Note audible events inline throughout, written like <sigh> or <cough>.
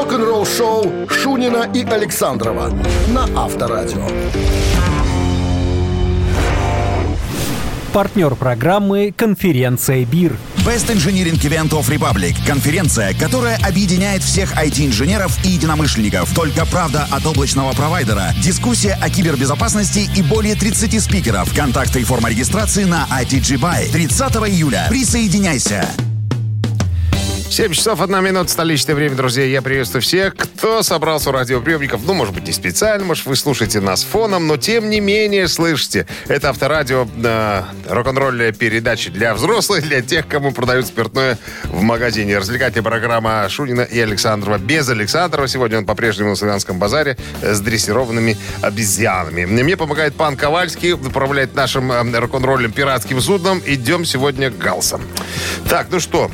Рок-н-ролл-шоу Шунина и Александрова на Авторадио. Партнер программы «Конференция БИР». Best Engineering Event of Republic – конференция, которая объединяет всех IT-инженеров и единомышленников. Только правда от облачного провайдера, дискуссия о кибербезопасности и более 30 спикеров. Контакты и форма регистрации на ITG Buy. 30 июля. Присоединяйся! 7 часов 1 минута, столичное время, друзья. Я приветствую всех, кто собрался у радиоприемников. Ну, может быть, не специально, может, вы слушаете нас фоном, но тем не менее слышите. Это авторадио, э, рок-н-ролльная передача для взрослых, для тех, кому продают спиртное в магазине. Развлекательная программа Шунина и Александрова. Без Александрова сегодня он по-прежнему на Славянском базаре с дрессированными обезьянами. Мне помогает пан Ковальский, управляет нашим э, рок-н-роллем пиратским судном. Идем сегодня галсом. Так, ну что,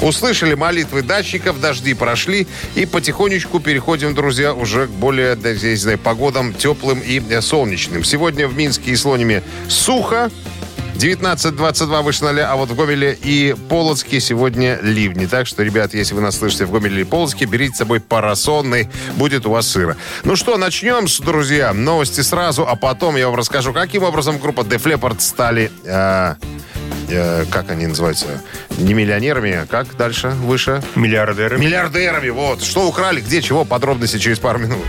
Услышали молитвы датчиков, дожди прошли, и потихонечку переходим, друзья, уже к более, да, не знаю, погодам теплым и солнечным. Сегодня в Минске и Слониме сухо, 19-22 выше 0, а вот в Гомеле и Полоцке сегодня ливни. Так что, ребят, если вы нас слышите в Гомеле или Полоцке, берите с собой парасонный, будет у вас сыро. Ну что, начнем, друзья. Новости сразу, а потом я вам расскажу, каким образом группа Def Leppard стали... Э, э, как они называются? Не миллионерами, а как дальше, выше? Миллиардерами. Миллиардерами, вот. Что украли, где, чего, подробности через пару минут.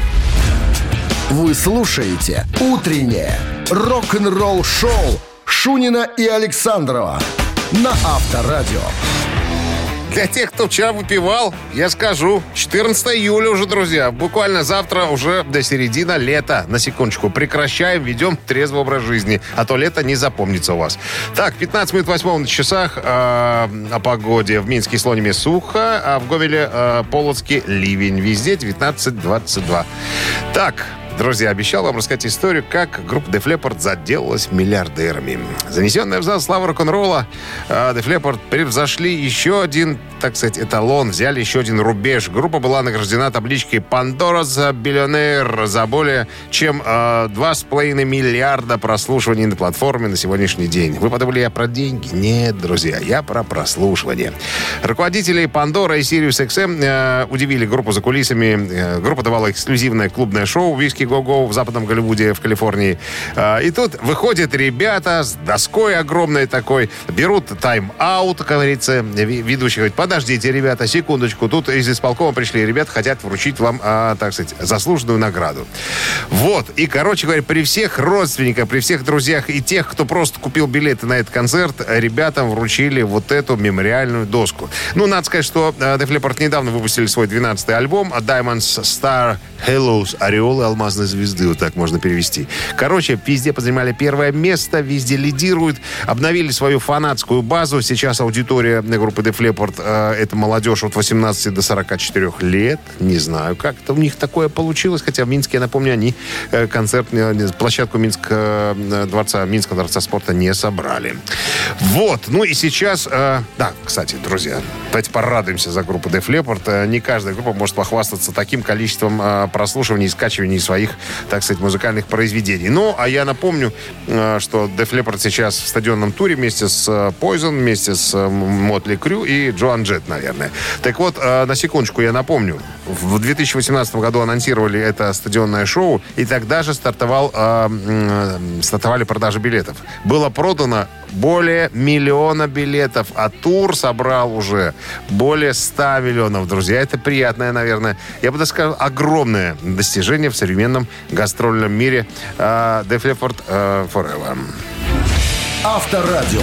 Вы слушаете «Утреннее рок-н-ролл-шоу» Шунина и Александрова на Авторадио. Для тех, кто вчера выпивал, я скажу, 14 июля уже, друзья. Буквально завтра уже до середины лета. На секундочку. Прекращаем, ведем трезвый образ жизни. А то лето не запомнится у вас. Так, 15 минут 8 на часах э, о погоде. В Минске и Слониме сухо, а в Говеле э, Полоцке ливень. Везде 19-22. Так, Друзья, обещал вам рассказать историю, как группа Def Leppard заделалась миллиардерами. Занесенная в зал слава рок-н-ролла, э, Def Leppard превзошли еще один, так сказать, эталон, взяли еще один рубеж. Группа была награждена табличкой Pandora за биллионер за более чем э, 2,5 миллиарда прослушиваний на платформе на сегодняшний день. Вы подумали, я про деньги? Нет, друзья, я про прослушивание. Руководители Pandora и Sirius XM э, удивили группу за кулисами. Э, группа давала эксклюзивное клубное шоу «Виски Го-Го» в западном Голливуде, в Калифорнии. А, И тут выходят ребята с доской огромной такой, берут тайм-аут, как говорится, ведущий говорит, подождите, ребята, секундочку, тут из исполкома пришли, ребята хотят вручить вам, а, так сказать, заслуженную награду. Вот, и, короче говоря, при всех родственниках, при всех друзьях и тех, кто просто купил билеты на этот концерт, ребятам вручили вот эту мемориальную доску. Ну, надо сказать, что э, Def Leppard недавно выпустили свой 12-й альбом Diamonds Star Halos, ореолы алмазной звезды, вот так можно перевести. Короче, везде позанимали первое место, везде лидируют, обновили свою фанатскую базу. Сейчас аудитория группы Def Leppard э, это молодежь от 18 до 44 лет. Не знаю, как это у них такое получилось, хотя в Минске, я напомню, они э, концерт, э, площадку Минска, э, дворца, Минского дворца спорта не собрали. Вот, ну и сейчас, э, да, кстати, друзья, давайте порадуемся за группу Def Leppard. Э, Не каждая группа может похвастаться таким количеством э, прослушиваний и скачиваний своих, так сказать, музыкальных произведений. Ну, а я напомню, э, что Def Leppard сейчас в стадионном туре вместе с э, Poison, вместе с э, Мотли Крю и Джоан Джет, наверное. Так вот, э, на секундочку я напомню. В 2018 году анонсировали это стадионное шоу, и тогда же стартовал, м, стартовали продажи билетов. Было продано более миллиона билетов, а тур собрал уже более 100 миллионов, друзья. Это приятное, наверное, я бы даже сказал, огромное достижение в современном гастрольном мире. А, Def Leppard Forever. Авторадио.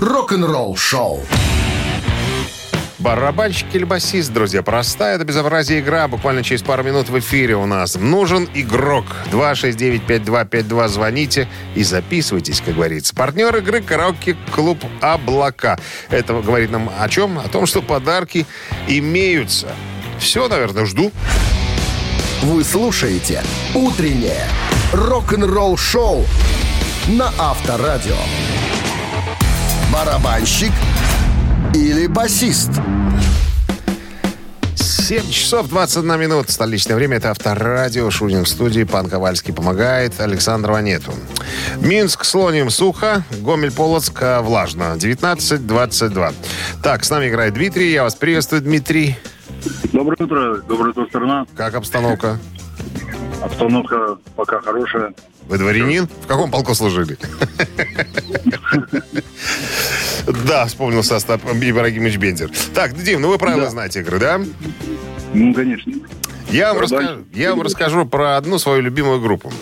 Рок-н-ролл шоу. Барабанщик или басист, друзья. Простая, это безобразие игра. Буквально через пару минут в эфире у нас. Нужен игрок. 269-5252. Звоните и записывайтесь, как говорится. Партнер игры караоке-клуб «Облака». Это говорит нам о чем? О том, что подарки имеются. Все, наверное, жду. Вы слушаете «Утреннее рок-н-ролл шоу» на Авторадио. Барабанщик или басист? 7 часов 21 минут. Столичное время. Это Авторадио. Шунин в студии. Пан Ковальский помогает. Александрова нету. Минск, Слоним, сухо. Гомель, Полоцк, э, влажно. 19-22. Так, с нами играет Дмитрий. Я вас приветствую, Дмитрий. Доброе утро, доброе утро, страна. Как обстановка? Обстановка пока хорошая. Вы дворянин? В каком полку служили? <laughs> <laughs> Да, вспомнил состав Ибрагимович Бендер. Так, Дим, ну вы правила знаете игры, да? Ну, конечно. Я вам, расскажу, я вам расскажу про одну свою любимую группу.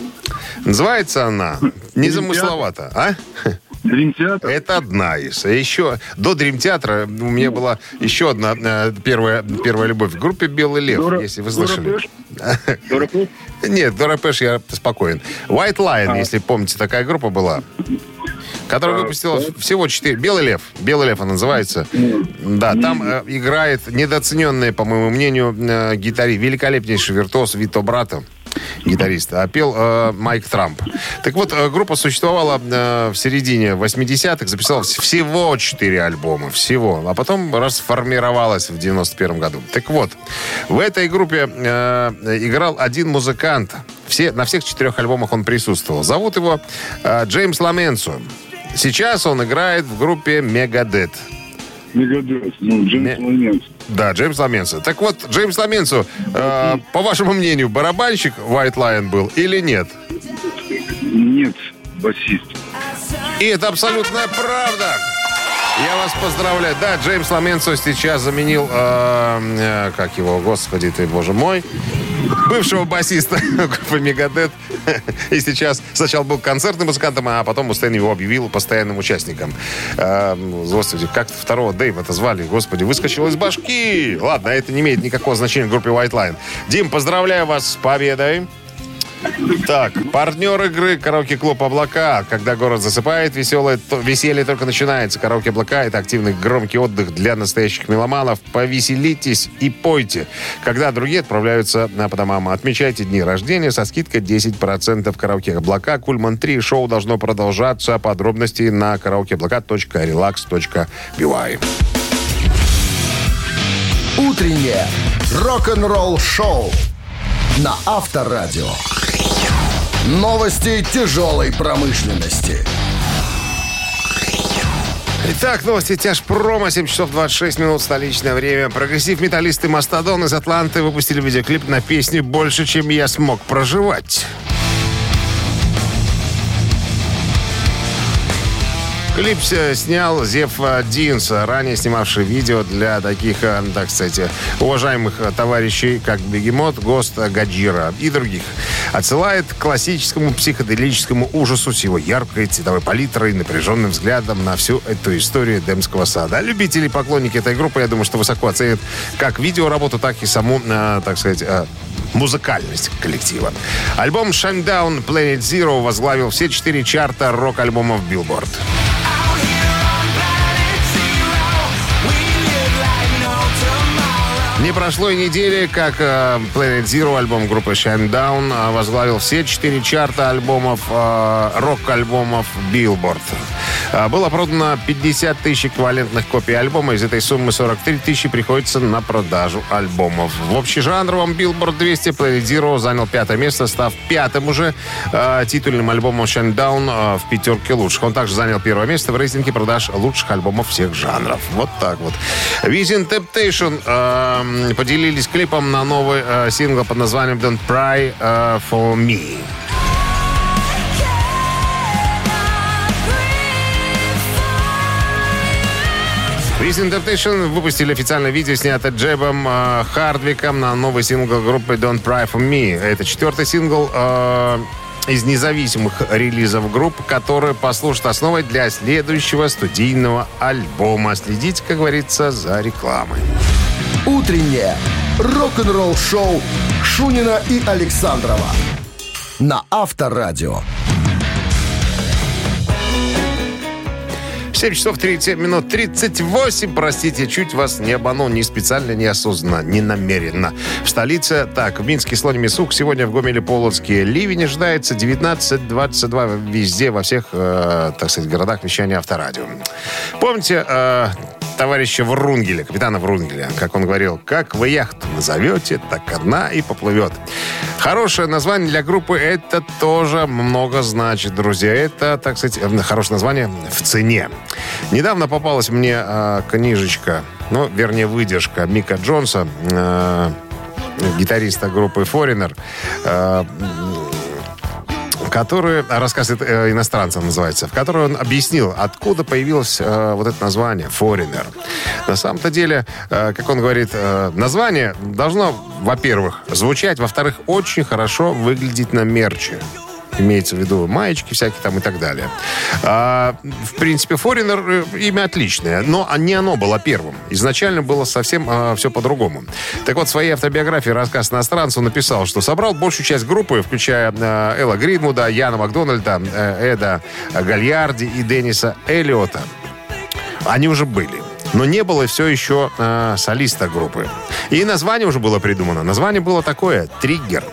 Называется она <laughs> незамысловато, а? Дрим Театр. <laughs> Это одна из. А Еще до Дрим Театра у меня была еще одна э, первая, первая любовь в группе Белый Лев, Дора- если вы слышали. Дора Пэш? Нет, Дора Пэш я спокоен. White Lion, А. если помните, такая группа была. Которая выпустила да. всего четыре. Белый лев. Белый лев она называется. Да, там э, играет недооцененный, по моему мнению, э, гитарист, великолепнейший виртуоз Вито Брато, гитарист, а пел э, Майк Трамп. Так вот, э, группа существовала э, в середине 80-х, записала вс- всего четыре альбома, всего, а потом расформировалась в 91 году. Так вот, в этой группе э, играл один музыкант. Все, на всех четырех альбомах он присутствовал. Зовут его э, Джеймс Ламенсо. Сейчас он играет в группе Мегадет. Мегадет. Ну, Джеймс Ламент. Да, Джеймс Ламенсо. Так вот, Джеймс Ламенсо, э, по вашему мнению, барабанщик White Lion был или нет? Нет, басист. И это абсолютная правда. Я вас поздравляю. Да, Джеймс Ламенсо сейчас заменил, э, э, как его, господи ты, боже мой, бывшего басиста <laughs> группы Мегадет. И сейчас сначала был концертным музыкантом, а потом Мустейн его объявил постоянным участником. Э, господи, как второго Дэйва это звали? Господи, выскочил из башки. Ладно, это не имеет никакого значения в группе White Line. Дим, поздравляю вас с победой. Так, партнер игры «Караоке-клуб Облака». Когда город засыпает, веселое, то- веселье только начинается. «Караоке Облака» — это активный громкий отдых для настоящих меломанов. Повеселитесь и пойте. Когда другие отправляются на по домам, отмечайте дни рождения со скидкой 10%. «Караоке Облака». Кульман 3. Шоу должно продолжаться. Подробности на karaokeоблака.relax.by. Утреннее рок-н-ролл-шоу на Авторадио. Новости тяжелой промышленности. Итак, новости тяжпрома. 7 часов 26 минут столичное время. Прогрессив-металлисты Мастодон из Атланты выпустили видеоклип на песню «Больше, чем я смог проживать». Клип снял Зев Динс, ранее снимавший видео для таких, э, так сказать, уважаемых э, товарищей, как Бегемот, Гост, Гаджира и других. Отсылает к классическому психоделическому ужасу с его яркой цветовой палитрой и напряженным взглядом на всю эту историю Демского сада. Любители и поклонники этой группы, я думаю, что высоко оценят как видеоработу, так и саму, э, так сказать, музыкальность коллектива. Альбом Shinedown Planet Zero возглавил все четыре чарта рок-альбомов Billboard. Не прошло и недели, как э, Planet Zero, альбом группы Shinedown, возглавил все четыре чарта альбомов, э, рок-альбомов Billboard. Э, было продано 50 тысяч эквивалентных копий альбома. Из этой суммы 43 тысячи приходится на продажу альбомов. В общежанровом Billboard 200 Planet Zero занял пятое место, став пятым уже э, титульным альбомом Shinedown э, в пятерке лучших. Он также занял первое место в рейтинге продаж лучших альбомов всех жанров. Вот так вот. Within Temptation э, поделились клипом на новый э, сингл под названием Don't Cry э, For Me. Within Temptation выпустили официальное видео, снятое Джебом э, Хардвиком на новый сингл группы Don't Cry For Me. Это четвертый сингл э, из независимых релизов групп, который послужит основой для следующего студийного альбома. Следите, как говорится, за рекламой. Утреннее рок-н-ролл-шоу Шунина и Александрова на Авторадио. 7 часов 37 минут 38, простите, чуть вас не обманул, не специально, не осознанно, не намеренно. В столице, так, в Минске слоне сук, сегодня в Гомеле Полоцке ливень ожидается 19-22 везде, во всех, э, так сказать, городах вещания авторадио. Помните, э, товарища Врунгеля, капитана Врунгеля. Как он говорил, как вы яхту назовете, так одна и поплывет. Хорошее название для группы это тоже много значит, друзья. Это, так сказать, хорошее название в цене. Недавно попалась мне э, книжечка, ну, вернее, выдержка Мика Джонса, э, гитариста группы Foreigner, э, который рассказ э, иностранца называется, в которой он объяснил, откуда появилось э, вот это название Foreigner. На самом-то деле, э, как он говорит, э, название должно, во-первых, звучать, во-вторых, очень хорошо выглядеть на мерче имеется в виду маечки всякие там и так далее. А, в принципе, Foreigner э, имя отличное, но не оно было первым. Изначально было совсем а, все по-другому. Так вот, в своей автобиографии рассказ иностранцу написал, что собрал большую часть группы, включая а, Элла Гринвуда, Яна Макдональда, а, Эда Гальярди и Денниса Эллиота. Они уже были. Но не было все еще э, солиста группы. И название уже было придумано. Название было такое «Триггер».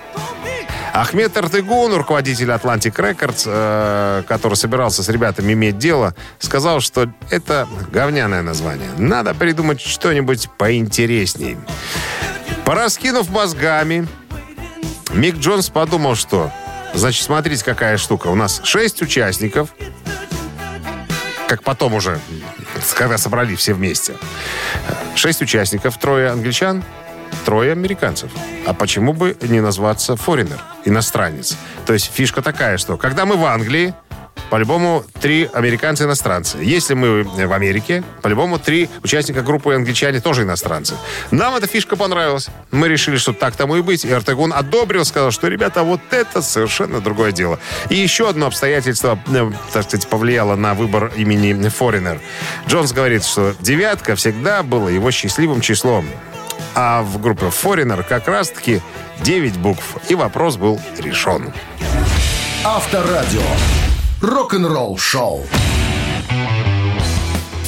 Ахмед Артыгун, руководитель Atlantic Records, э, который собирался с ребятами иметь дело, сказал, что это говняное название. Надо придумать что-нибудь поинтересней. Пораскинув мозгами, Мик Джонс подумал, что... Значит, смотрите, какая штука. У нас шесть участников, как потом уже, когда собрали все вместе. Шесть участников, трое англичан, трое американцев. А почему бы не назваться foreigner, иностранец? То есть фишка такая, что когда мы в Англии, по-любому три американца-иностранцы. Если мы в Америке, по-любому три участника группы англичане тоже иностранцы. Нам эта фишка понравилась. Мы решили, что так тому и быть. И Артегун одобрил, сказал, что, ребята, вот это совершенно другое дело. И еще одно обстоятельство, э, так сказать, повлияло на выбор имени Foreigner. Джонс говорит, что девятка всегда была его счастливым числом. А в группе Foreigner как раз-таки 9 букв. И вопрос был решен. Авторадио. Рок-н-ролл шоу.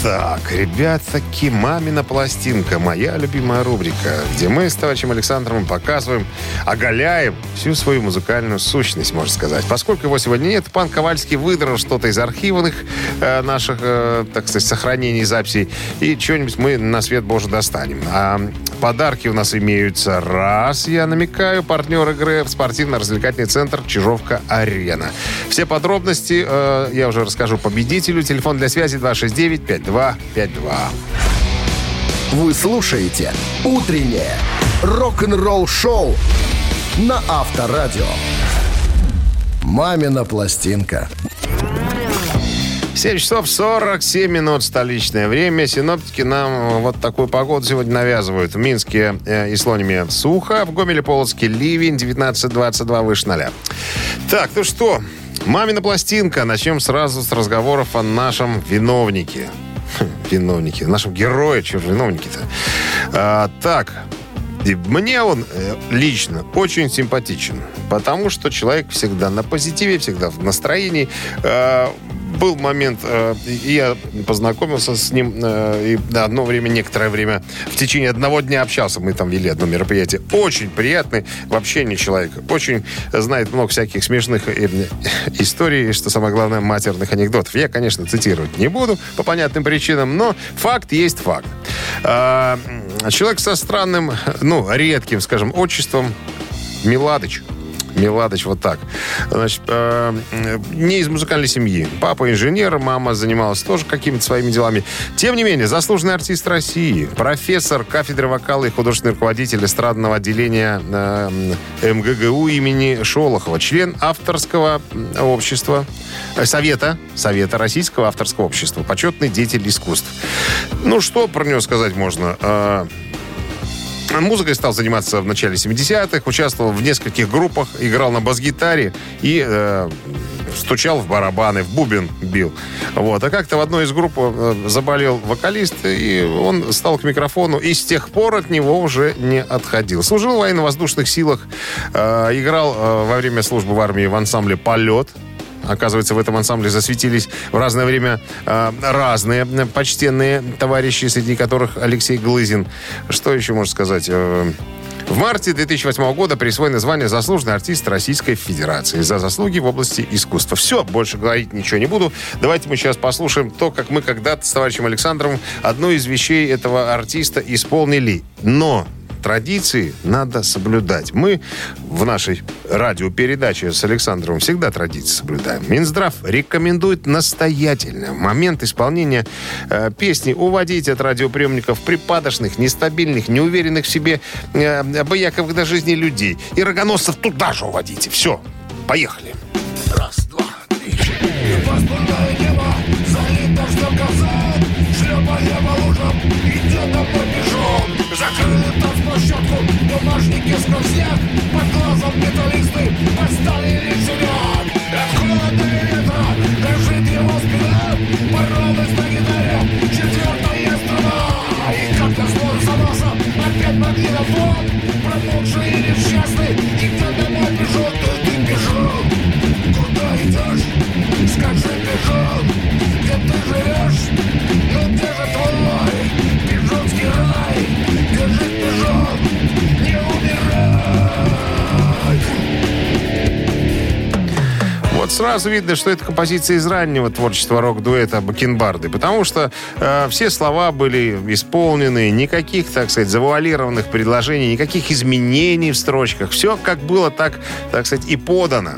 Так, ребятки, «Мамина пластинка» — моя любимая рубрика, где мы с товарищем Александром показываем, оголяем всю свою музыкальную сущность, можно сказать. Поскольку его сегодня нет, пан Ковальский выдрал что-то из архивных э, наших, э, так сказать, сохранений записей, и что-нибудь мы на свет Божий достанем. А подарки у нас имеются. Раз, я намекаю, партнер игры спортивно-развлекательный центр «Чижовка-Арена». Все подробности э, я уже расскажу победителю. Телефон для связи 269 52 5252. Вы слушаете «Утреннее рок-н-ролл-шоу» на Авторадио. «Мамина пластинка». 7 часов 47 минут столичное время. Синоптики нам вот такую погоду сегодня навязывают. В Минске э, и Слониме сухо, в Гомеле-Полоцке ливень 19-22 выше 0. Так, ну что, мамина пластинка. Начнем сразу с разговоров о нашем виновнике. <laughs> Виновнике, нашем герое, что же виновники-то. А, так, и мне он э, лично очень симпатичен, потому что человек всегда на позитиве, всегда в настроении. Был момент, э, я познакомился с ним, э, и на одно время, некоторое время, в течение одного дня общался. Мы там вели одно мероприятие. Очень приятный в общении человек. Очень знает много всяких смешных э, историй, что самое главное, матерных анекдотов. Я, конечно, цитировать не буду по понятным причинам, но факт есть факт. А, человек со странным, ну, редким, скажем, отчеством Миладыч. Миладыч вот так. Значит, э, не из музыкальной семьи. Папа инженер, мама занималась тоже какими-то своими делами. Тем не менее, заслуженный артист России, профессор кафедры вокала и художественный руководитель эстрадного отделения э, МГГУ имени Шолохова, член авторского общества, э, совета, совета Российского авторского общества, почетный деятель искусств. Ну, что про него сказать можно? Э, Музыкой стал заниматься в начале 70-х, участвовал в нескольких группах, играл на бас-гитаре и э, стучал в барабаны, в бубен бил. Вот. А как-то в одной из групп э, заболел вокалист, и он стал к микрофону, и с тех пор от него уже не отходил. Служил в военно-воздушных силах, э, играл э, во время службы в армии в ансамбле «Полет», Оказывается, в этом ансамбле засветились в разное время э, разные почтенные товарищи, среди которых Алексей Глызин. Что еще можно сказать? Э, В марте 2008 года присвоено звание «Заслуженный артист Российской Федерации» за заслуги в области искусства. Все, больше говорить ничего не буду. Давайте мы сейчас послушаем то, как мы когда-то с товарищем Александровым одну из вещей этого артиста исполнили. Но традиции надо соблюдать. Мы в нашей радиопередаче с Александром всегда традиции соблюдаем. Минздрав рекомендует настоятельно в момент исполнения э, песни уводить от радиоприемников припадочных, нестабильных, неуверенных в себе, э, обаяковых до жизни людей. И рогоносцев туда же уводите. Все, поехали. Раз, два, три. Закрыли танцплощадку, бумажники сквозь снег Под глазом металлисты. Поставили синяк От холода и ветра дрожит его спина. Порвалась сразу видно, что это композиция из раннего творчества рок-дуэта Бакенбарды, потому что э, все слова были исполнены, никаких, так сказать, завуалированных предложений, никаких изменений в строчках. Все как было, так, так сказать, и подано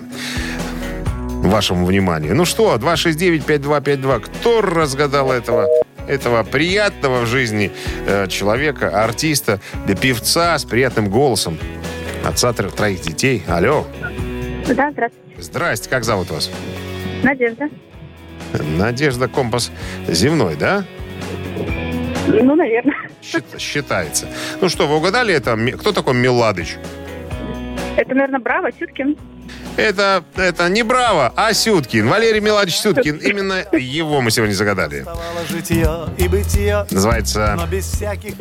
вашему вниманию. Ну что, 269-5252, кто разгадал этого? этого приятного в жизни э, человека, артиста, да певца с приятным голосом, отца троих детей. Алло. Да, здравствуйте. Здрасте, как зовут вас? Надежда. Надежда Компас Земной, да? Ну, наверное. Счит- считается. Ну что, вы угадали это? Кто такой Меладыч? Это, наверное, Браво, Сюткин. Это, это не Браво, а Сюткин. Валерий Меладович Сюткин. Именно его мы сегодня загадали. Называется...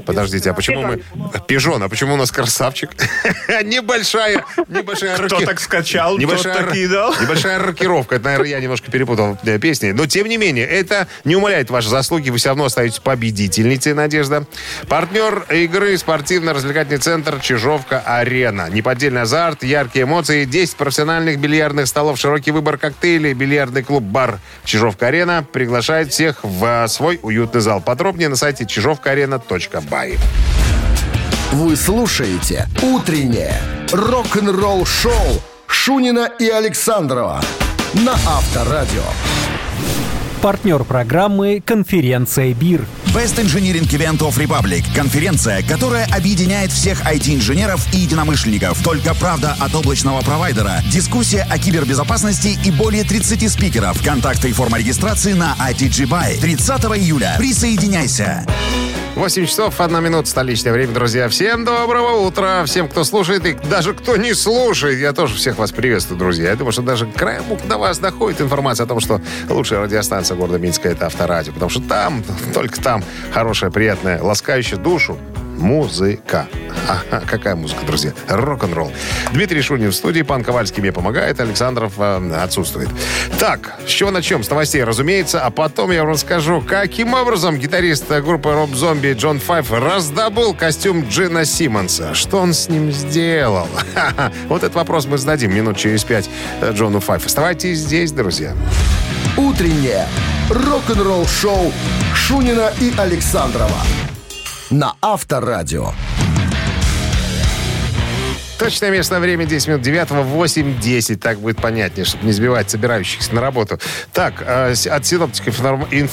Подождите, а почему мы... Пижон, а почему у нас красавчик? <laughs> Небольшая, небольшая Кто так скачал, Небольшая, тот так и дал. небольшая рокировка. Это, наверное, я немножко перепутал э, песни. Но, тем не менее, это не умаляет ваши заслуги. Вы все равно остаетесь победительницей, Надежда. Партнер игры спортивно-развлекательный центр «Чижовка-Арена». Неподдельный азарт, яркие эмоции, 10 профессиональных бильярдных столов, широкий выбор коктейлей, бильярдный клуб-бар «Чижовка-Арена» приглашает всех в э, свой уютный зал. Подробнее на сайте чижовкаарена.бай. Вы слушаете «Утреннее рок-н-ролл-шоу» Шунина и Александрова на Авторадио. Партнер программы «Конференция БИР». Best Engineering Event of Republic. Конференция, которая объединяет всех IT-инженеров и единомышленников. Только правда от облачного провайдера. Дискуссия о кибербезопасности и более 30 спикеров. Контакты и форма регистрации на ITG Buy. 30 июля. Присоединяйся. 8 часов, 1 минута, столичное время, друзья. Всем доброго утра. Всем, кто слушает и даже кто не слушает. Я тоже всех вас приветствую, друзья. Я думаю, что даже краем до вас доходит информация о том, что лучшая радиостанция города Минска это Авторадио. Потому что там, <laughs> только там хорошая, приятная, ласкающая душу музыка. Ага, какая музыка, друзья? Рок-н-ролл. Дмитрий Шунин в студии, пан Ковальский мне помогает, Александров э, отсутствует. Так, с чего начнем? С новостей, разумеется, а потом я вам расскажу, каким образом гитарист группы Роб Зомби Джон Файф раздобыл костюм Джина Симмонса. Что он с ним сделал? Ха-ха. Вот этот вопрос мы зададим минут через пять э, Джону Файф. Оставайтесь здесь, друзья. Утреннее рок-н-ролл-шоу Шунина и Александрова на Авторадио. Точное местное время 10 минут 9 8.10. Так будет понятнее, чтобы не сбивать собирающихся на работу. Так, с- от синоптиков, информ- инф-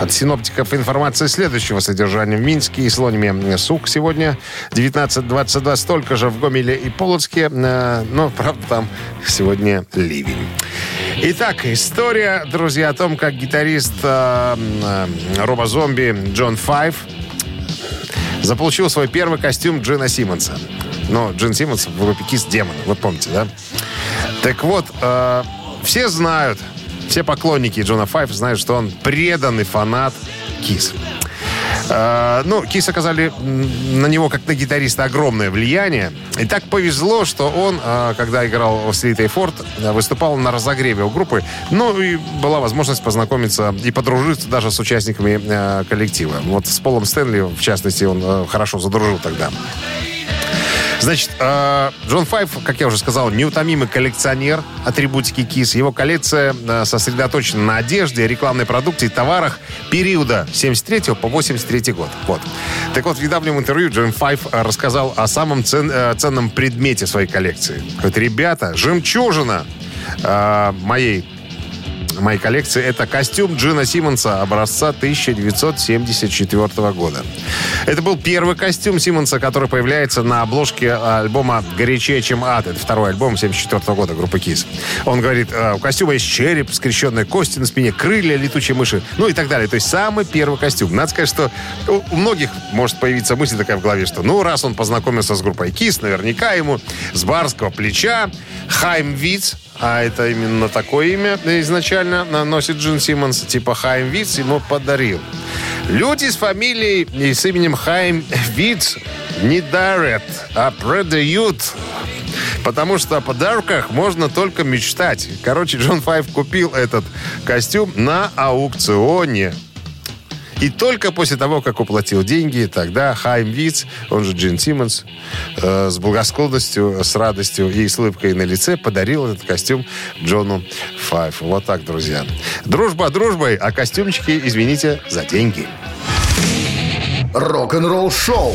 от синоптиков информация следующего содержания. В Минске и Слониме сук сегодня 19-22, столько же в Гомеле и Полоцке. Э, Но, правда, там сегодня ливень. Итак, история, друзья, о том, как гитарист э, э, Роба Зомби Джон Файв заполучил свой первый костюм Джина Симмонса. Но Джин Симмонс в группе Kiss Демон, вы помните, да? Так вот, э, все знают, все поклонники Джона Файв знают, что он преданный фанат Кис. Э, ну, Кис оказали на него, как на гитариста, огромное влияние. И так повезло, что он, э, когда играл в Слит Форд, выступал на разогреве у группы. Ну, и была возможность познакомиться и подружиться даже с участниками коллектива. Вот с Полом Стэнли, в частности, он хорошо задружил тогда. Значит, э, Джон Файв, как я уже сказал, неутомимый коллекционер атрибутики КИС. Его коллекция э, сосредоточена на одежде, рекламной продукции товарах периода 73 по 83 год. Вот. Так вот, в недавнем интервью Джон Файв э, рассказал о самом цен- э, ценном предмете своей коллекции. Говорит, ребята, жемчужина э, моей моей коллекции это костюм Джина Симмонса образца 1974 года. Это был первый костюм Симмонса, который появляется на обложке альбома «Горячее, чем ад». Это второй альбом 74 года группы Kiss. Он говорит, «Э, у костюма есть череп, скрещенные кости на спине, крылья летучей мыши, ну и так далее. То есть самый первый костюм. Надо сказать, что у многих может появиться мысль такая в голове, что ну раз он познакомился с группой Kiss, наверняка ему с барского плеча Хайм Виц, а это именно такое имя изначально носит Джин Симмонс, типа Хайм Виц ему подарил. Люди с фамилией и с именем Хайм Виц не дарят, а продают. Потому что о подарках можно только мечтать. Короче, Джон Файв купил этот костюм на аукционе. И только после того, как уплатил деньги, тогда Хайм Виц, он же Джин Симмонс, э, с благосклонностью, с радостью и с улыбкой на лице подарил этот костюм Джону Файфу. Вот так, друзья. Дружба дружбой, а костюмчики, извините, за деньги. Рок-н-ролл шоу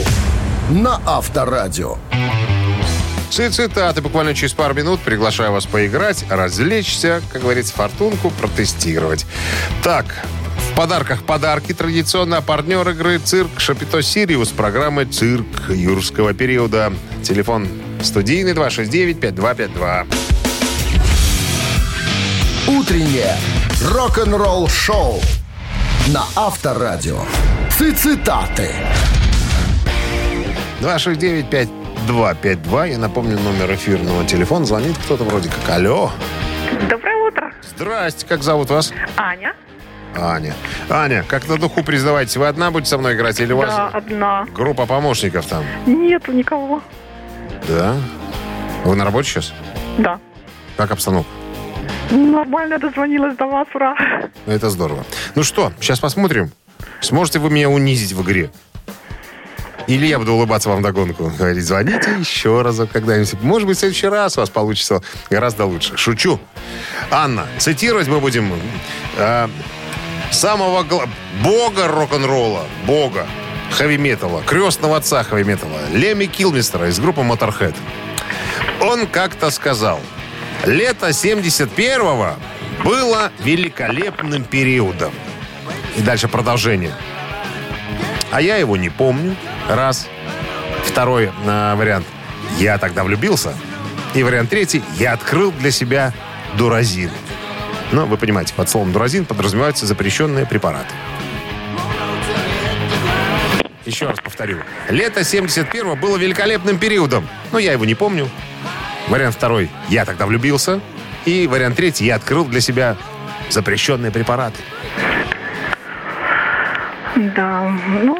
на Авторадио. Ци- Цитаты буквально через пару минут. Приглашаю вас поиграть, развлечься, как говорится, фортунку протестировать. Так, в подарках подарки традиционно. А партнер игры «Цирк Шапито Сириус» программы «Цирк юрского периода». Телефон студийный 269-5252. Утреннее рок-н-ролл шоу на Авторадио. Цитаты. 269-5252. Я напомню номер эфирного телефона. Звонит кто-то вроде как. Алло. Доброе утро. Здрасте, как зовут вас? Аня. Аня. Аня, как на духу признавайтесь, вы одна будете со мной играть или у вас Да, одна. группа помощников там? Нету никого. Да. Вы на работе сейчас? Да. Как обстановка? Нормально дозвонилась до вас, ура. Ну, Это здорово. Ну что, сейчас посмотрим. Сможете вы меня унизить в игре? Или я буду улыбаться вам догонку. Говорить, звоните еще разок когда-нибудь. Может быть, в следующий раз у вас получится гораздо лучше. Шучу. Анна, цитировать мы будем э, самого гла- бога рок-н-ролла, бога хэви-металла, крестного отца хэви-металла, Леми Килмистера из группы Motorhead. Он как-то сказал, лето 71-го было великолепным периодом. И дальше продолжение. А я его не помню. Раз. Второй э, вариант. Я тогда влюбился. И вариант третий. Я открыл для себя дуразин. Ну, вы понимаете, под словом дуразин подразумеваются запрещенные препараты. Еще раз повторю. Лето 71-го было великолепным периодом. Но я его не помню. Вариант второй. Я тогда влюбился. И вариант третий. Я открыл для себя запрещенные препараты. Да, ну,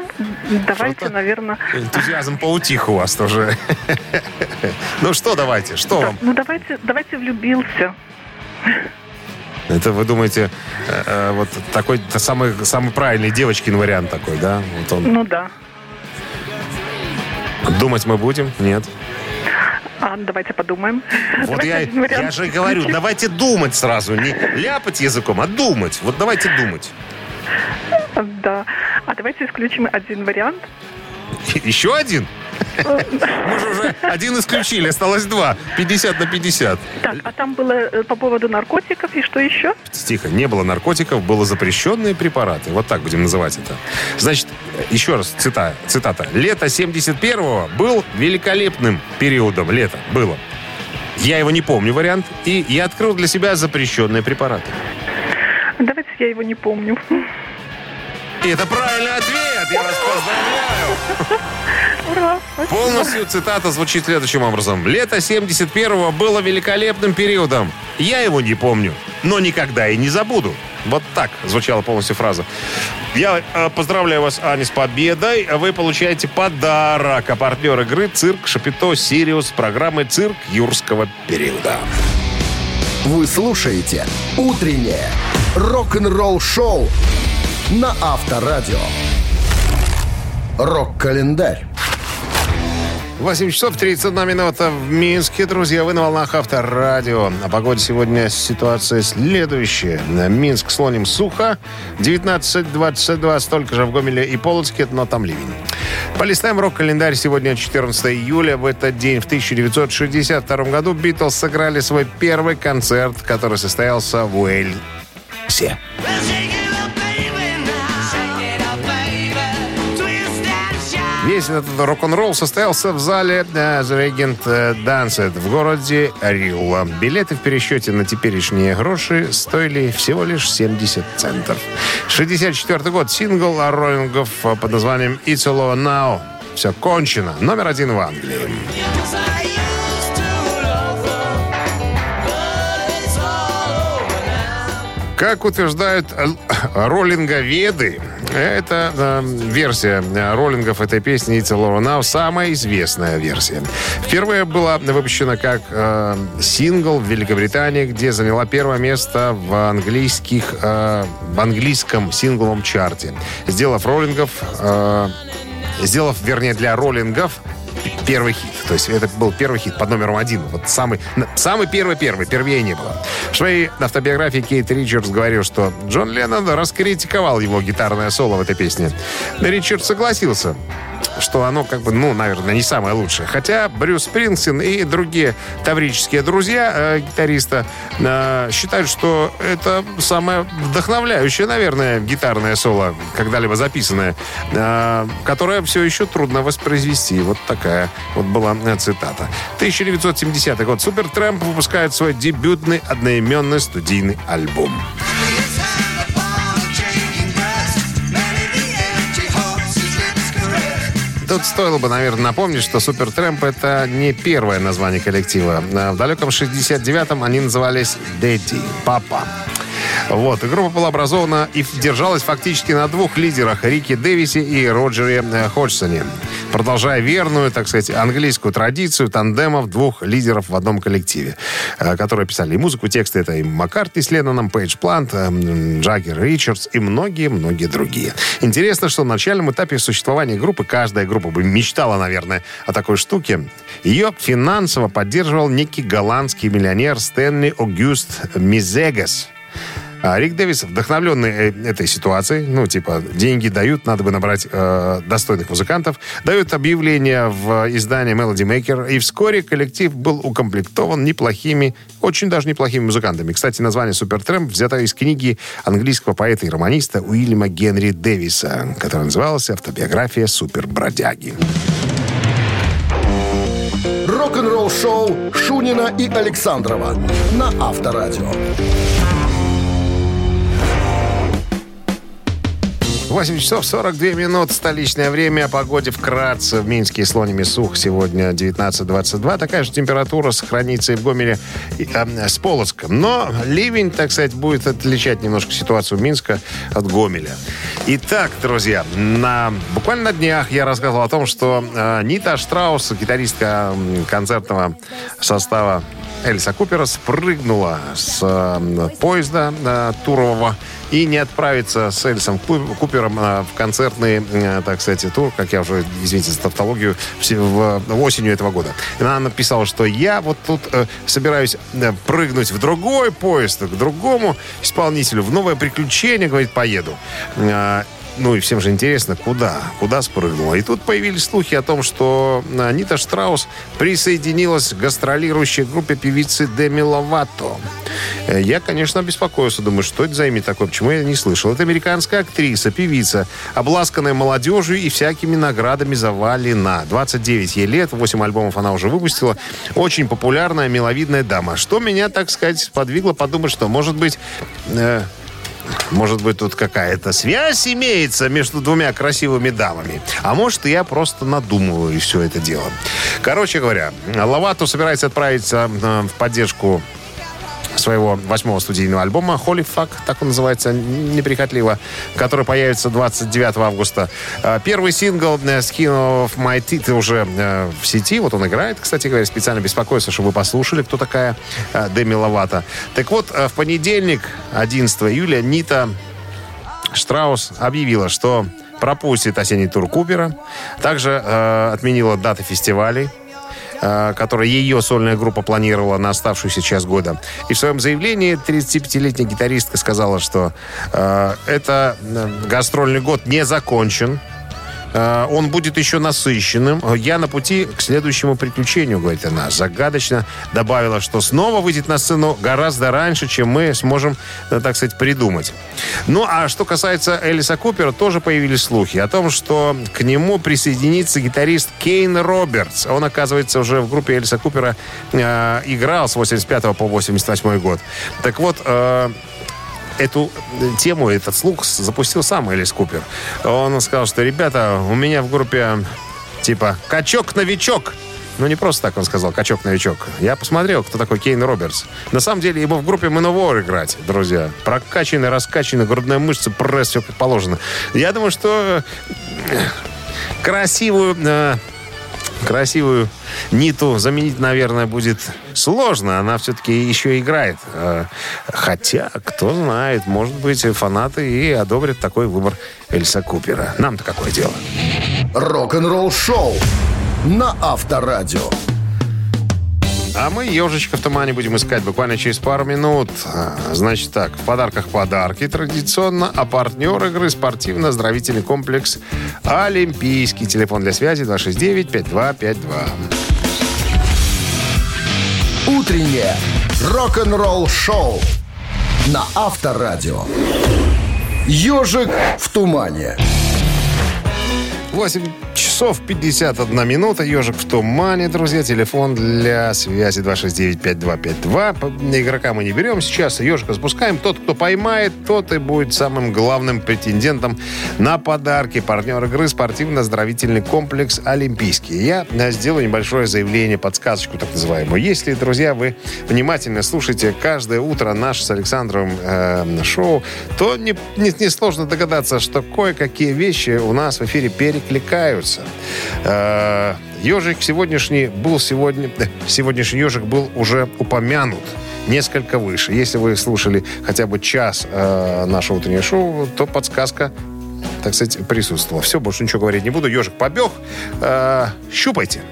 давайте, Что-то- наверное... Энтузиазм поутих у вас тоже. <laughs> Ну что давайте, что вам? Ну, давайте, давайте влюбился. Это вы думаете, э, э, вот такой самый, самый правильный девочкин вариант такой, да? Вот он. Ну да. Думать мы будем? Нет. А, давайте подумаем. Вот Давайте я, я же говорю, <laughs> давайте думать сразу. Не ляпать языком, а думать. Вот давайте думать. Да. А давайте исключим один вариант. Еще один? Мы же уже один исключили, осталось два. 50 на 50. Так, а там было э, по поводу наркотиков и что еще? Тихо, не было наркотиков, было запрещенные препараты. Вот так будем называть это. Значит, еще раз цита, цитата. Лето 71-го был великолепным периодом. Лето было. Я его не помню вариант. И я открыл для себя запрещенные препараты. Давайте я его не помню. И это правильный ответ! Я вас поздравляю! Ура! Полностью цитата звучит следующим образом. Лето 71-го было великолепным периодом. Я его не помню, но никогда и не забуду. Вот так звучала полностью фраза. Я э, поздравляю вас, Аня, с победой. Вы получаете подарок. А партнер игры «Цирк Шапито Сириус» программы «Цирк юрского периода». Вы слушаете «Утреннее рок-н-ролл-шоу» на Авторадио. Рок-календарь. 8 часов 31 минута в Минске. Друзья, вы на волнах Авторадио. На погоде сегодня ситуация следующая. Минск слоним сухо. 19-22, столько же в Гомеле и Полоцке, но там ливень. Полистаем рок-календарь. Сегодня 14 июля. В этот день, в 1962 году, Битлз сыграли свой первый концерт, который состоялся в Уэльсе. Весь этот рок-н-ролл состоялся в зале э, The Regent э, Dancet в городе Риула. Билеты в пересчете на теперешние гроши стоили всего лишь 70 центов. 64 год. Сингл роллингов под названием «It's all now». Все кончено. Номер один в Англии. Как утверждают э, <coughs> роллинговеды, это э, версия э, роллингов этой песни «It's all over now» самая известная версия. Впервые была выпущена как э, сингл в Великобритании, где заняла первое место в, английских, э, в английском сингловом чарте, сделав роллингов... Э, сделав, вернее, для роллингов первый хит. То есть это был первый хит под номером один. Вот самый, самый первый-первый. Первее не было. В своей автобиографии Кейт Ричардс говорил, что Джон Леннон раскритиковал его гитарное соло в этой песне. Ричард согласился что оно, как бы, ну, наверное, не самое лучшее. Хотя Брюс Спрингстин и другие таврические друзья э, гитариста э, считают, что это самое вдохновляющее, наверное, гитарное соло, когда-либо записанное, э, которое все еще трудно воспроизвести. Вот такая вот была э, цитата. 1970 год. Супер Трэмп выпускает свой дебютный одноименный студийный альбом. Тут стоило бы, наверное, напомнить, что Супер Трэмп это не первое название коллектива. В далеком 69-м они назывались Дэдди, Папа. Вот. И группа была образована и держалась фактически на двух лидерах Рике Дэвисе и Роджере э, Ходжсоне. Продолжая верную, так сказать, английскую традицию тандемов двух лидеров в одном коллективе, э, которые писали и музыку, тексты. Это и Маккартни с Ленноном, Пейдж Плант, э, Джаггер Ричардс и многие-многие другие. Интересно, что на начальном этапе существования группы каждая группа бы мечтала, наверное, о такой штуке. Ее финансово поддерживал некий голландский миллионер Стэнли Огюст Мизегас. А Рик Дэвис, вдохновленный э, этой ситуацией, ну, типа, деньги дают, надо бы набрать э, достойных музыкантов, дают объявление в издании Melody Maker, и вскоре коллектив был укомплектован неплохими, очень даже неплохими музыкантами. Кстати, название Супертрэмп взято из книги английского поэта и романиста Уильяма Генри Дэвиса, которая называлась «Автобиография супербродяги». Рок-н-ролл шоу Шунина и Александрова на Авторадио. 8 часов 42 минут. Столичное время. О погоде вкратце. В Минске и Слониме сух. Сегодня 19-22. Такая же температура сохранится и в Гомеле и, э, с Полоцком. Но ливень, так сказать, будет отличать немножко ситуацию Минска от Гомеля. Итак, друзья, на, буквально на днях я рассказывал о том, что э, Нита Штраус, гитаристка концертного состава Эльса Купера спрыгнула с э, поезда э, турового и не отправиться с Эльсом Купером э, в концертный, э, так сказать, тур, как я уже, извините за тавтологию, в, в, в осенью этого года. Она написала, что я вот тут э, собираюсь э, прыгнуть в другой поезд, к другому исполнителю, в новое приключение, говорит, поеду. Э, ну и всем же интересно, куда? Куда спрыгнула? И тут появились слухи о том, что Анита Штраус присоединилась к гастролирующей группе певицы Деми Ловато. Э, я, конечно, обеспокоился. Думаю, что это за имя такое? Почему я не слышал? Это американская актриса, певица, обласканная молодежью и всякими наградами завалена. 29 ей лет, 8 альбомов она уже выпустила. Очень популярная, миловидная дама. Что меня, так сказать, подвигло подумать, что, может быть... Э, может быть, тут какая-то связь имеется между двумя красивыми дамами. А может, я просто надумываю все это дело. Короче говоря, Лавату собирается отправиться э, в поддержку своего восьмого студийного альбома «Holy Fuck», так он называется, неприхотливо, который появится 29 августа. А, первый сингл «Skin of My Teeth» уже э, в сети, вот он играет, кстати говоря, специально беспокоится, чтобы вы послушали, кто такая э, Деми Ловато. Так вот, э, в понедельник, 11 июля, Нита Штраус объявила, что пропустит осенний тур Купера. Также э, отменила даты фестивалей э, которые ее сольная группа планировала на оставшуюся час года. И в своем заявлении 35-летняя гитаристка сказала, что э, это э, гастрольный год не закончен. Э, Он будет еще насыщенным. Я на пути к следующему приключению, говорит она. Загадочно добавила, что снова выйдет на сцену гораздо раньше, чем мы сможем, э, так сказать, придумать. Ну, а что касается Элиса Купера, тоже появились слухи о том, что к нему присоединится гитарист Кейн Робертс. Он, оказывается, уже в группе Элиса Купера э, играл с 85 по 88 год. Так вот, э, эту тему, этот слух запустил сам Элис Купер. Он сказал, что, ребята, у меня в группе типа качок-новичок. Ну, не просто так он сказал, качок-новичок. Я посмотрел, кто такой Кейн Робертс. На самом деле, ему в группе Manowar играть, друзья. Прокачанный, раскачанный, грудная мышца, пресс, все как положено. Я думаю, что э, красивую э, красивую Ниту заменить, наверное, будет сложно. Она все-таки еще играет. Э, Хотя, кто знает, может быть, фанаты и одобрят такой выбор Эльса Купера. Нам-то какое дело? Рок-н-ролл шоу на Авторадио. А мы ежичка в тумане будем искать буквально через пару минут. А, Значит так, в подарках подарки традиционно, а партнер игры спортивно-оздоровительный комплекс «Олимпийский». Телефон для связи 269-5252. Утреннее рок-н-ролл шоу на Авторадио. Ежик в тумане. 8 часов 51 минута. Ежик в тумане, друзья. Телефон для связи 269-5252. По- Игрока мы не берем сейчас. Ежика спускаем. Тот, кто поймает, тот и будет самым главным претендентом на подарки. Партнер игры спортивно-оздоровительный комплекс «Олимпийский». Я э, сделаю небольшое заявление, подсказочку так называемую. Если, друзья, вы внимательно слушаете каждое утро наше с Александром э, шоу, то не, не, не догадаться, что кое-какие вещи у нас в эфире перекликаются. Э, Ежик сегодняшний был сегодня... э, Сегодняшний ежик был уже упомянут несколько выше. Если вы слушали хотя бы час э, наше утреннее шоу, то подсказка так сказать, присутствовала. Все, больше ничего говорить не буду. Ежик побег. Э, щупайте.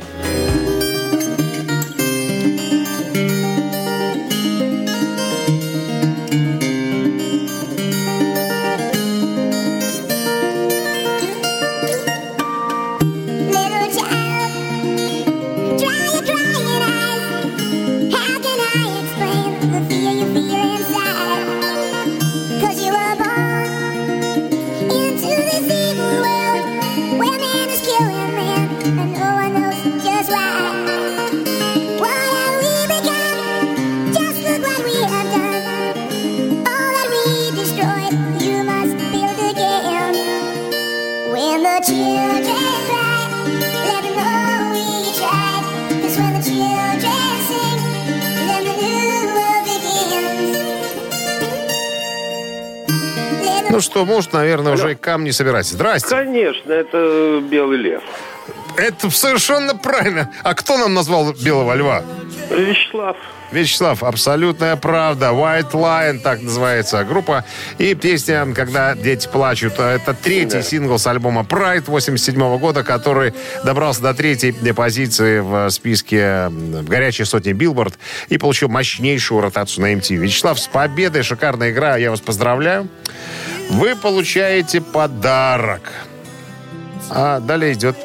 Что, может, наверное, уже и камни собирать. Здрасте. Конечно, это белый лев. Это совершенно правильно. А кто нам назвал белого льва? Вячеслав. Вячеслав, абсолютная правда. White Lion, так называется группа. И песня «Когда дети плачут». Это третий сингл с альбома Pride 87 года, который добрался до третьей позиции в списке в горячей сотни Билборд и получил мощнейшую ротацию на MTV. Вячеслав, с победой, шикарная игра, я вас поздравляю. Вы получаете подарок. А далее идет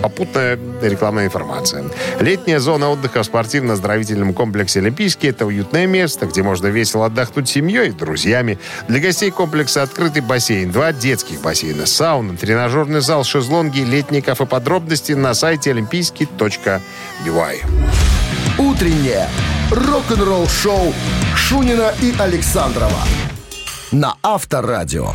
попутная рекламная информация. Летняя зона отдыха в спортивно-оздоровительном комплексе «Олимпийский» — это уютное место, где можно весело отдохнуть семьей и друзьями. Для гостей комплекса открытый бассейн, два детских бассейна, сауна, тренажерный зал, шезлонги, летний кафе. Подробности на сайте олимпийский.бивай. Утреннее рок-н-ролл шоу Шунина и Александрова на Авторадио.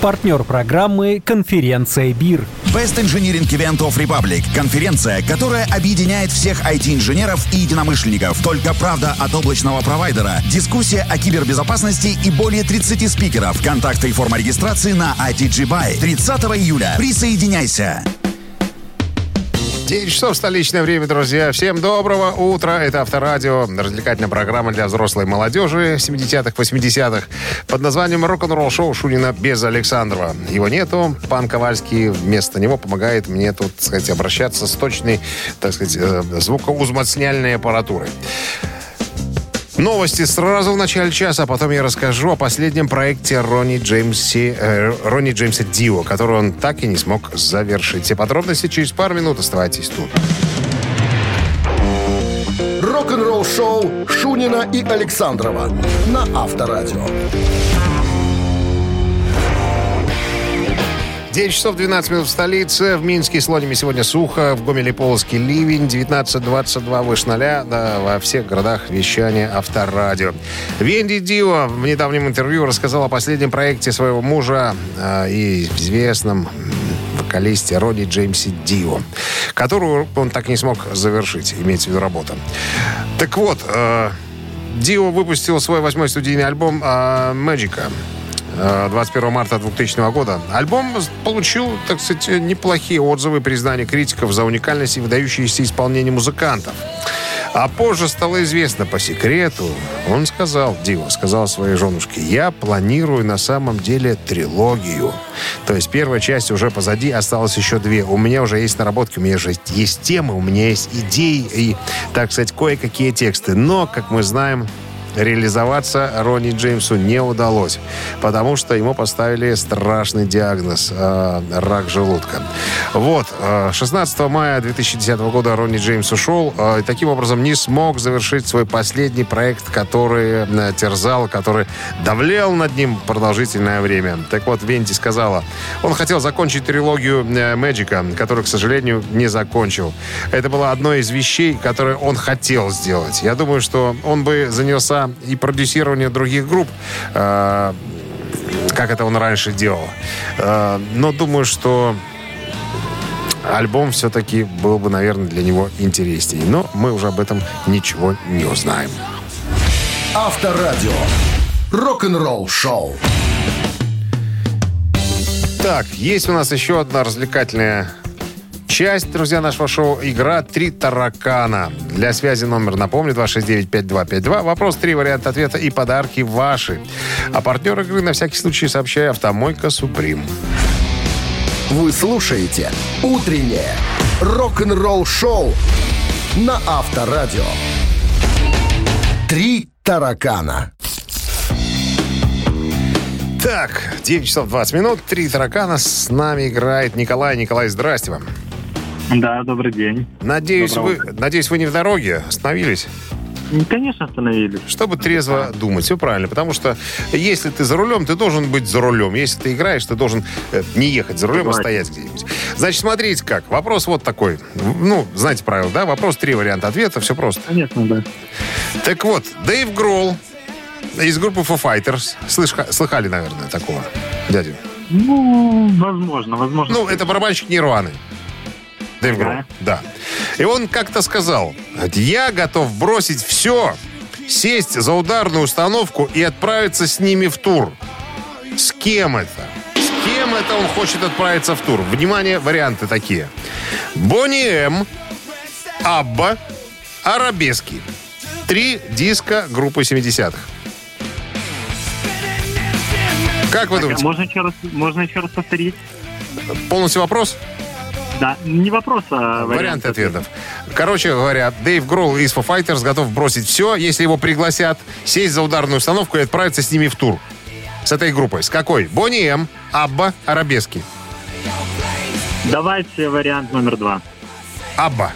Партнер программы «Конференция БИР». Best Engineering Event of Republic. Конференция, которая объединяет всех IT-инженеров и единомышленников. Только правда от облачного провайдера. Дискуссия о кибербезопасности и более 30 спикеров. Контакты и форма регистрации на ITG Buy. 30 июля. Присоединяйся. 9 часов столичное время, друзья. Всем доброго утра. Это Авторадио, развлекательная программа для взрослой молодежи 70-х, 80-х под названием «Рок-н-ролл шоу Шунина без Александрова». Его нету. Пан Ковальский вместо него помогает мне тут, так сказать, обращаться с точной, так сказать, э, звукоузмацняльной аппаратурой. Новости сразу в начале часа, а потом я расскажу о последнем проекте Ронни, Джеймси, э, Ронни Джеймса Дио, который он так и не смог завершить. Все подробности через пару минут. Оставайтесь тут. Рок-н-ролл шоу Шунина и Александрова на Авторадио. 9 часов 12 минут в столице. В Минске с лонями сегодня сухо. В Гомеле Полоцке ливень. 19-22 выше ноля. Да, во всех городах вещания Авторадио. Венди Дио в недавнем интервью рассказал о последнем проекте своего мужа э, и известном вокалисте Роди Джеймсе Дио, которую он так не смог завершить, имеется в виду работа. Так вот, э, Дио выпустил свой восьмой студийный альбом э, «Мэджика». э, 21 марта 2000 года. Альбом получил, так сказать, неплохие отзывы и признания критиков за уникальность и выдающееся исполнение музыкантов. А позже стало известно по секрету, он сказал, Дио, сказал своей женушке, я планирую на самом деле трилогию. То есть первая часть уже позади, осталось еще две. У меня уже есть наработки, у меня же есть темы, у меня есть идеи и, так сказать, кое-какие тексты. Но, как мы знаем, реализоваться Ронни Джеймсу не удалось, потому что ему поставили страшный диагноз э, рак желудка. Вот, э, 16 мая 2010 года Ронни Джеймс ушел э, и таким образом не смог завершить свой последний проект, который э, терзал, который давлел над ним продолжительное время. Так вот, Венти сказала, он хотел закончить трилогию э, Мэджика, которую, к сожалению, не закончил. Это было одной из вещей, которые он хотел сделать. Я думаю, что он бы занялся и продюсированием других групп, э, как это он раньше делал. Э, но думаю, что альбом все-таки был бы, наверное, для него интереснее. Но мы уже об этом ничего не узнаем. Авторадио. Рок-н-ролл шоу. Так, есть у нас еще одна развлекательная часть, друзья, нашего шоу. Игра «Три таракана». Для связи номер, напомню, 269-5252. Вопрос, три варианта ответа и подарки ваши. А партнер игры, на всякий случай, сообщаю, «Автомойка Суприм». Вы слушаете «Утреннее рок-н-ролл шоу» на Авторадио. Три таракана. Так, 9 часов 20 минут, три таракана. С нами играет Николай. Николай, здрасте вам. Да, добрый день. Надеюсь, Доброе вы, надеюсь, вы не в дороге, остановились? Ну, Конечно, остановились. Чтобы трезво думать. Все правильно. Потому что если ты за рулем, ты должен быть за рулем. Если ты играешь, ты должен э, не ехать за рулем, а Согласен. стоять где-нибудь. Значит, смотрите как. Вопрос вот такой. Ну, знаете правила, да? Вопрос три варианта ответа. Все просто. Конечно, да. Так вот, Дэйв Гролл из группы Foo Fighters. Слышка- слыхали, наверное, такого дядю? Ну, возможно, возможно. Ну, это барабанщик Нирваны. Дэйв Ага. Гролл, да. И он как-то сказал, я готов бросить все, сесть за ударную установку и отправиться с ними в тур. С кем это? С кем это он хочет отправиться в тур? Внимание, варианты такие. Бонни М, Абба, Арабески. Три диска группы 70-х. Как вы думаете? Можно еще раз, можно еще раз повторить? Полностью вопрос? Да, не вопрос, а Варианты ответов. Короче говоря, Дэйв Гролл из Foo Fighters готов бросить все, если его пригласят, сесть за ударную установку и отправиться с ними в тур. С этой группой. С какой? Бонни М, Абба, Арабески. Давайте вариант номер два. Абба.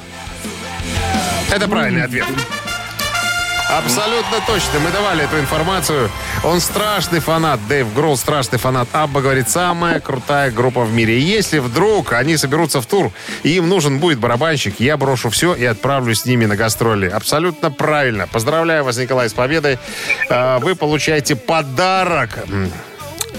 Это правильный ответ. Абсолютно точно. Мы давали эту информацию. Он страшный фанат. Дэйв Гролл страшный фанат. Абба говорит, самая крутая группа в мире. Если вдруг они соберутся в тур, и им нужен будет барабанщик, я брошу все и отправлюсь с ними на гастроли. Абсолютно правильно. Поздравляю вас, Николай, с победой. А, Вы получаете подарок.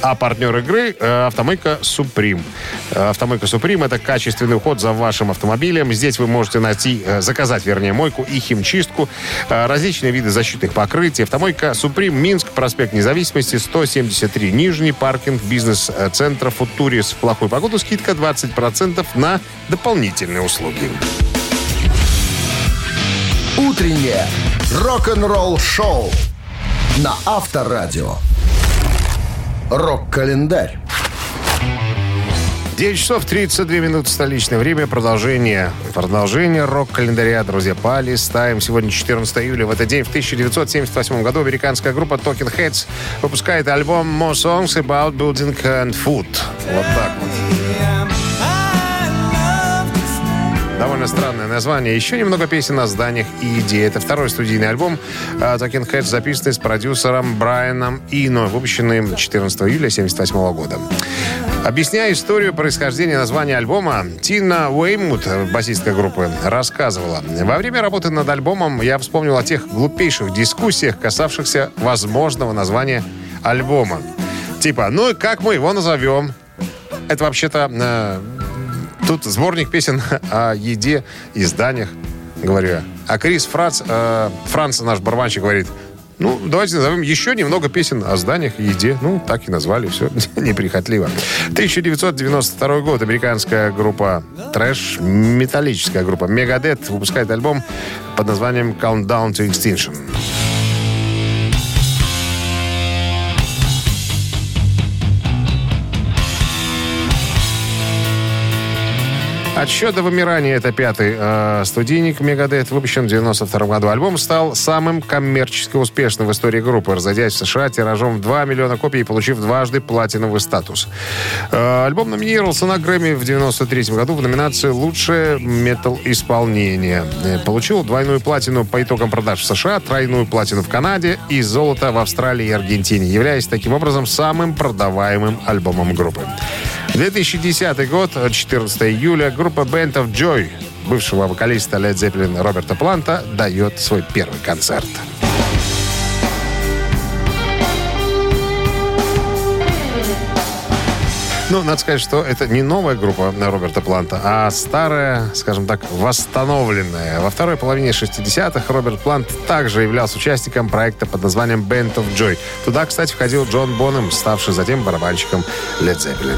А партнер игры э, «Автомойка Суприм». Э, «Автомойка Суприм» — это качественный уход за вашим автомобилем. Здесь вы можете найти, э, заказать, вернее, мойку и химчистку, э, различные виды защитных покрытий. «Автомойка Суприм», Минск, проспект Независимости, 173, Нижний паркинг, бизнес-центр «Футурис». В плохую погоду скидка 20% на дополнительные услуги. Утреннее рок-н-ролл-шоу на Авторадио. Рок-календарь. 9 часов 32 минуты столичное время. Продолжение. Продолжение рок-календаря, друзья. Полистаем. Сегодня 14 июля. В этот день, в 1978 году, американская группа Talking Heads выпускает альбом More Songs About Building and Food. Вот так вот. Довольно странное название. Еще немного песен о зданиях и идеи. Это второй студийный альбом а, Talking Heads, записанный с продюсером Брайаном Ино, выпущенный 14 июля 1978 года. Объясняя историю происхождения названия альбома, Тина Уэймут, басистка группы, рассказывала. Во время работы над альбомом я вспомнил о тех глупейших дискуссиях, касавшихся возможного названия альбома. Типа, ну и как мы его назовем? Это вообще-то э, тут сборник песен о еде и зданиях, говорю я. А Крис Франц, э, Франц, наш барабанщик, говорит, ну, давайте назовем еще немного песен о зданиях и еде. Ну, так и назвали, все <laughs> неприхотливо. 1992 год. Американская группа трэш, металлическая группа Megadeth выпускает альбом под названием Countdown to Extinction. Отсчет до вымирания это пятый э, студийник Мегадет, выпущен в 92 году. Альбом стал самым коммерчески успешным в истории группы, разойдясь в США тиражом в 2 миллиона копий и получив дважды платиновый статус. Э, альбом номинировался на Грэмми в 93 году в номинации «Лучшее метал-исполнение». Э, Получил двойную платину по итогам продаж в США, тройную платину в Канаде и золото в Австралии и Аргентине, являясь таким образом самым продаваемым альбомом группы. 2010 год, 14 июля, группа Band of Joy бывшего вокалиста Led Zeppelin Роберта Планта дает свой первый концерт. Ну, надо сказать, что это не новая группа Роберта Планта, а старая, скажем так, восстановленная. Во второй половине 60-х Роберт Плант также являлся участником проекта под названием Band of Joy. Туда, кстати, входил Джон Бонем, ставший затем барабанщиком Led Zeppelin.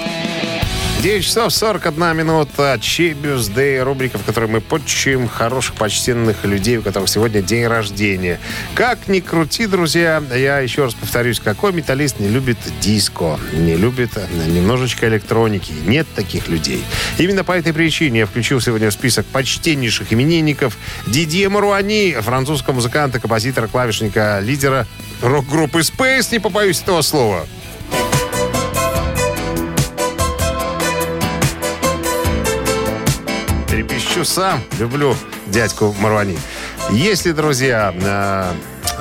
9 часов 41 минута. Чей Бюздей, рубрика, в которой мы подчуем хороших, почтенных людей, у которых сегодня день рождения. Как ни крути, друзья, я еще раз повторюсь, какой металлист не любит диско, не любит немножечко электроники. Нет таких людей. Именно по этой причине я включил сегодня в список почтеннейших именинников Дидье Маруани, французского музыканта, композитора, клавишника, лидера рок-группы Space, не побоюсь этого слова. Трепещу сам, люблю дядьку Марвани. Если, друзья, э,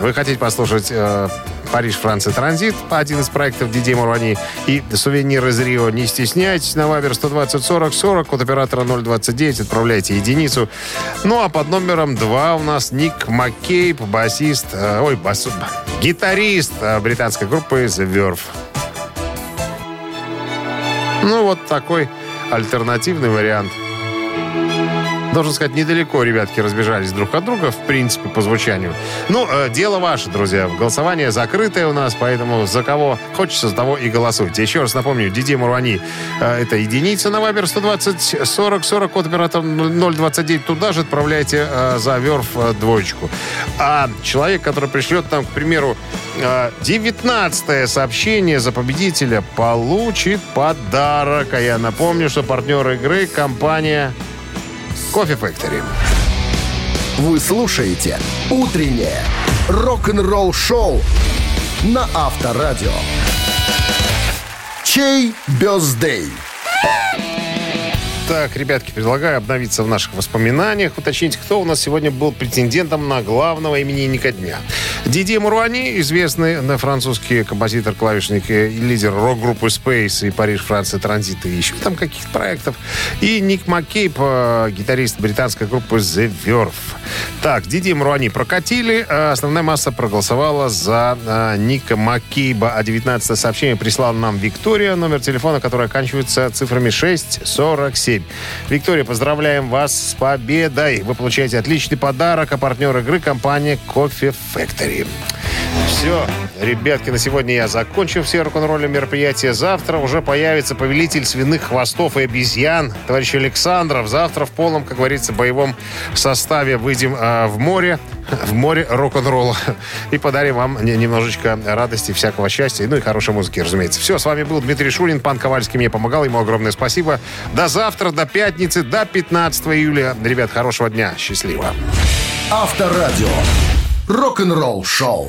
вы хотите послушать э, Париж, Франция, Транзит, один из проектов Диди Марвани и сувенир из Рио, не стесняйтесь, на Вайбер 120 40 40 от оператора 029 отправляйте единицу. Ну, а под номером 2 у нас Ник Маккейб, басист, э, ой, бас, гитарист э, британской группы The Verve. Ну, вот такой альтернативный вариант. Должен сказать, недалеко ребятки разбежались друг от друга, в принципе, по звучанию. Ну, э, дело ваше, друзья. Голосование закрытое у нас, поэтому за кого хочется, за того и голосуйте. Еще раз напомню, Диди Мурвани э, это единица на Вайбер 120 40 40, код оператор 029. Туда же отправляйте э, за Верф э, двоечку. А человек, который пришлет нам, к примеру, э, 19 сообщение за победителя, получит подарок. А я напомню, что партнер игры компания Кофе Factory. Вы слушаете «Утреннее рок-н-ролл-шоу» на Авторадио. Чей бездей? Так, ребятки, предлагаю обновиться в наших воспоминаниях, уточнить, кто у нас сегодня был претендентом на главного именинника дня. Диди Муруани, известный на французский композитор, клавишник и лидер рок-группы Space и Париж, Франция, Транзит и еще там каких-то проектов. И Ник Маккейб, гитарист британской группы The Verve. Так, Диди Муруани прокатили, а основная масса проголосовала за э, Ника Маккейба, а 19 сообщение прислала нам Виктория, номер телефона, который оканчивается цифрами 647. 7. Виктория, поздравляем вас с победой. Вы получаете отличный подарок, а партнер игры компания Coffee Factory. Все, ребятки, на сегодня я закончил все рок-н-ролли мероприятия. Завтра уже появится повелитель свиных хвостов и обезьян, товарищ Александров. Завтра в полном, как говорится, боевом составе выйдем а, в море, <laughs> в море рок-н-ролла и подарим вам не- немножечко радости, всякого счастья, ну и хорошей музыки, разумеется. Все, с вами был Дмитрий Шурин, пан Ковальский мне помогал, ему огромное спасибо. До завтра, до пятницы, до 15 июля. Ребят, хорошего дня, счастливо. Авторадио. Рок-н-ролл шоу.